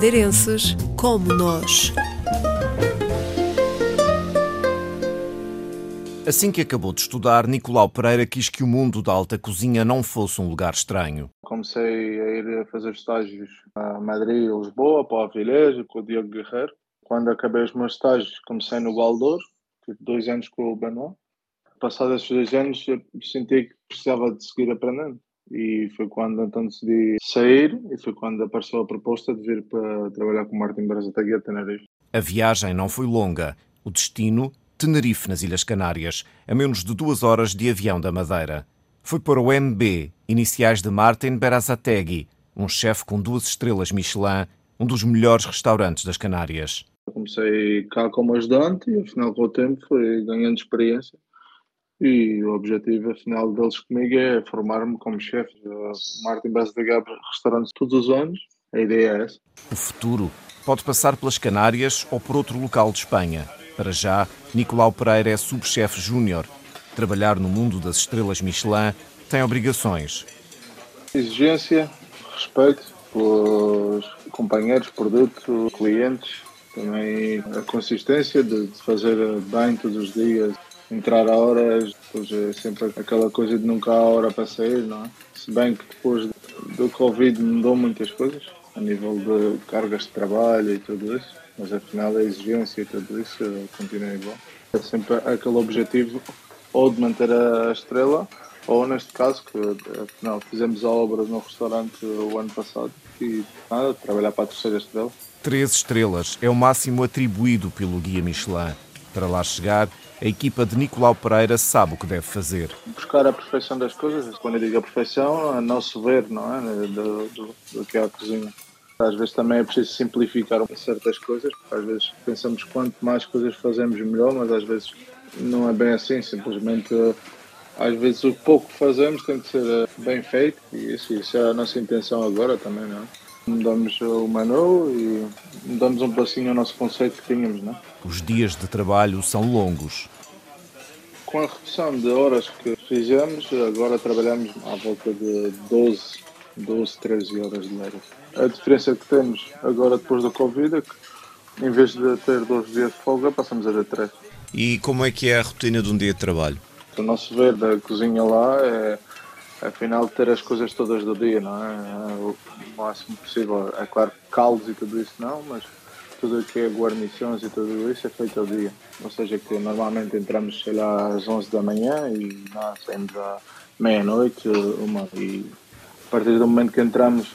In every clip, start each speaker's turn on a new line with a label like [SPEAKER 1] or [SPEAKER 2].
[SPEAKER 1] madeirenses como nós.
[SPEAKER 2] Assim que acabou de estudar, Nicolau Pereira quis que o mundo da alta cozinha não fosse um lugar estranho.
[SPEAKER 3] Comecei a ir fazer estágios a Madrid e Lisboa, para o Avilés, com o Diogo Guerreiro. Quando acabei os meus estágios, comecei no Valdor, tive dois anos com o Benoit. Passados esses dois anos, eu senti que precisava de seguir aprendendo. E foi quando então decidi sair e foi quando apareceu a proposta de vir para trabalhar com o Martin Brazatagui a Tenerife.
[SPEAKER 2] A viagem não foi longa. O destino, Tenerife, nas Ilhas Canárias, a menos de duas horas de avião da Madeira. Foi para o MB, iniciais de Martin Berazategui, um chefe com duas estrelas Michelin, um dos melhores restaurantes das Canárias.
[SPEAKER 3] Comecei cá como ajudante e, afinal, com o tempo, fui ganhando experiência e o objetivo, afinal, deles comigo é formar-me como chefe. O Martin Bess de Gabra restaurantes todos os anos. A ideia é essa.
[SPEAKER 2] O futuro pode passar pelas Canárias ou por outro local de Espanha. Para já, Nicolau Pereira é subchefe júnior. Trabalhar no mundo das estrelas Michelin tem obrigações.
[SPEAKER 3] Exigência, respeito pelos companheiros, produto, clientes, também a consistência de fazer bem todos os dias, entrar a horas, depois é sempre aquela coisa de nunca há hora para sair, não é? Se bem que depois do Covid mudou muitas coisas, a nível de cargas de trabalho e tudo isso, mas afinal a exigência e tudo isso continua igual. É sempre aquele objetivo ou de manter a estrela, ou neste caso, que afinal fizemos obras no restaurante o ano passado e nada, trabalhar para a terceira estrela.
[SPEAKER 2] Três estrelas é o máximo atribuído pelo Guia Michelin. Para lá chegar, a equipa de Nicolau Pereira sabe o que deve fazer.
[SPEAKER 3] Buscar a perfeição das coisas. Quando eu digo a perfeição, a se ver, não é? Do, do, do que é a cozinha. Às vezes também é preciso simplificar certas coisas. Às vezes pensamos quanto mais coisas fazemos, melhor, mas às vezes não é bem assim. Simplesmente, às vezes, o pouco que fazemos tem de ser eh, bem feito e isso, isso é a nossa intenção agora também, não é? Mudamos o menu e mudamos um passinho ao nosso conceito que tínhamos, não é?
[SPEAKER 2] Os dias de trabalho são longos.
[SPEAKER 3] Com a redução de horas que fizemos, agora trabalhamos à volta de 12, 12 13 horas de média. A diferença que temos agora depois da Covid é que em vez de ter dois dias de folga, passamos a ter três.
[SPEAKER 2] E como é que é a rotina de um dia de trabalho?
[SPEAKER 3] O nosso ver da cozinha lá é afinal ter as coisas todas do dia, não é? O máximo possível. É claro, caldos e tudo isso não, mas tudo o que é guarnições e tudo isso é feito ao dia. Ou seja, que normalmente entramos, sei lá, às 11 da manhã e não, saímos à meia-noite, uma. E a partir do momento que entramos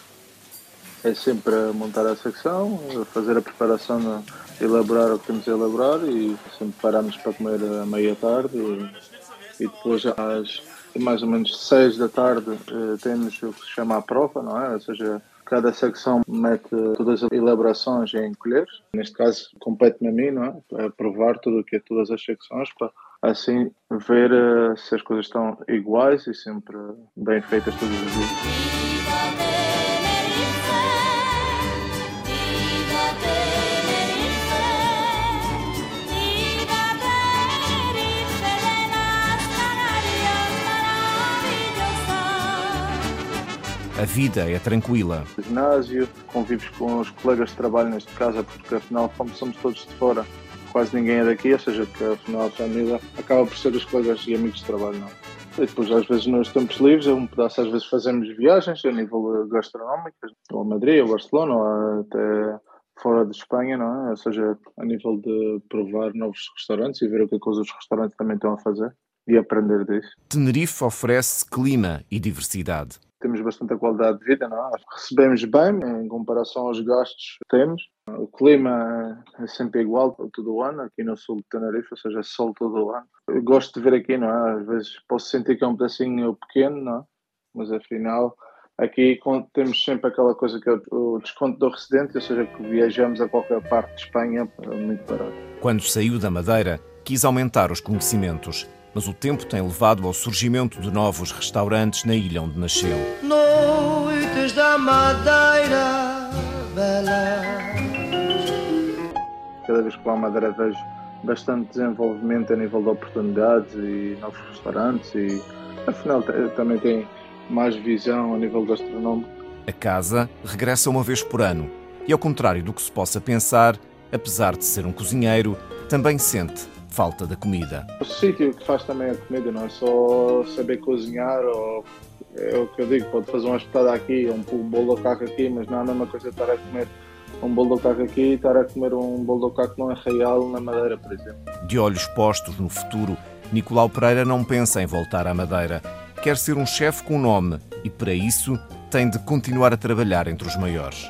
[SPEAKER 3] é sempre montar a secção, fazer a preparação, elaborar o que temos a elaborar e sempre paramos para comer à meia-tarde e, e depois às mais ou menos 6 da tarde eh, temos o que se chama a prova, não é? Ou seja, cada secção mete todas as elaborações em colheres. Neste caso, compete-me a mim, não é? Provar tudo o que é todas as secções, para assim ver uh, se as coisas estão iguais e sempre bem feitas todos os dias.
[SPEAKER 2] A vida é tranquila.
[SPEAKER 3] No ginásio, convives com os colegas de trabalho neste caso, porque afinal, como somos todos de fora, quase ninguém é daqui, ou seja, que afinal a família acaba por ser os colegas e amigos de trabalho, não. E depois, às vezes, nos tempos livres, um pedaço, às vezes, fazemos viagens a nível gastronómico, ou a Madrid, ou a Barcelona, ou até fora de Espanha, não é? Ou seja, a nível de provar novos restaurantes e ver o que, é que os outros restaurantes também estão a fazer e aprender disso.
[SPEAKER 2] Tenerife oferece clima e diversidade
[SPEAKER 3] temos bastante qualidade de vida, não? É? recebemos bem em comparação aos gastos que temos. O clima é sempre igual todo o ano, aqui no sul de Tenerife, ou seja, sol todo o ano. Eu gosto de ver aqui, não é? Às vezes posso sentir que é um pedacinho pequeno, não é? Mas afinal, aqui temos sempre aquela coisa que é o desconto do residente, ou seja, que viajamos a qualquer parte de Espanha é muito barato.
[SPEAKER 2] Quando saiu da Madeira, quis aumentar os conhecimentos mas o tempo tem levado ao surgimento de novos restaurantes na ilha onde nasceu. Noites da Madeira,
[SPEAKER 3] bela. Cada vez que vou à Madeira vejo bastante desenvolvimento a nível de oportunidades e novos restaurantes e afinal também tem mais visão a nível gastronómico.
[SPEAKER 2] A casa regressa uma vez por ano. E ao contrário do que se possa pensar, apesar de ser um cozinheiro, também sente falta da comida.
[SPEAKER 3] O sítio que faz também a comida, não é só saber cozinhar ou é o que eu digo, pode fazer uma espetada aqui, um, um bolo de caco aqui, mas não é a mesma coisa estar a comer um bolo de caco aqui e estar a comer um bolo de caco não é real na Madeira, por exemplo.
[SPEAKER 2] De olhos postos no futuro, Nicolau Pereira não pensa em voltar à Madeira. Quer ser um chefe com nome e, para isso, tem de continuar a trabalhar entre os maiores.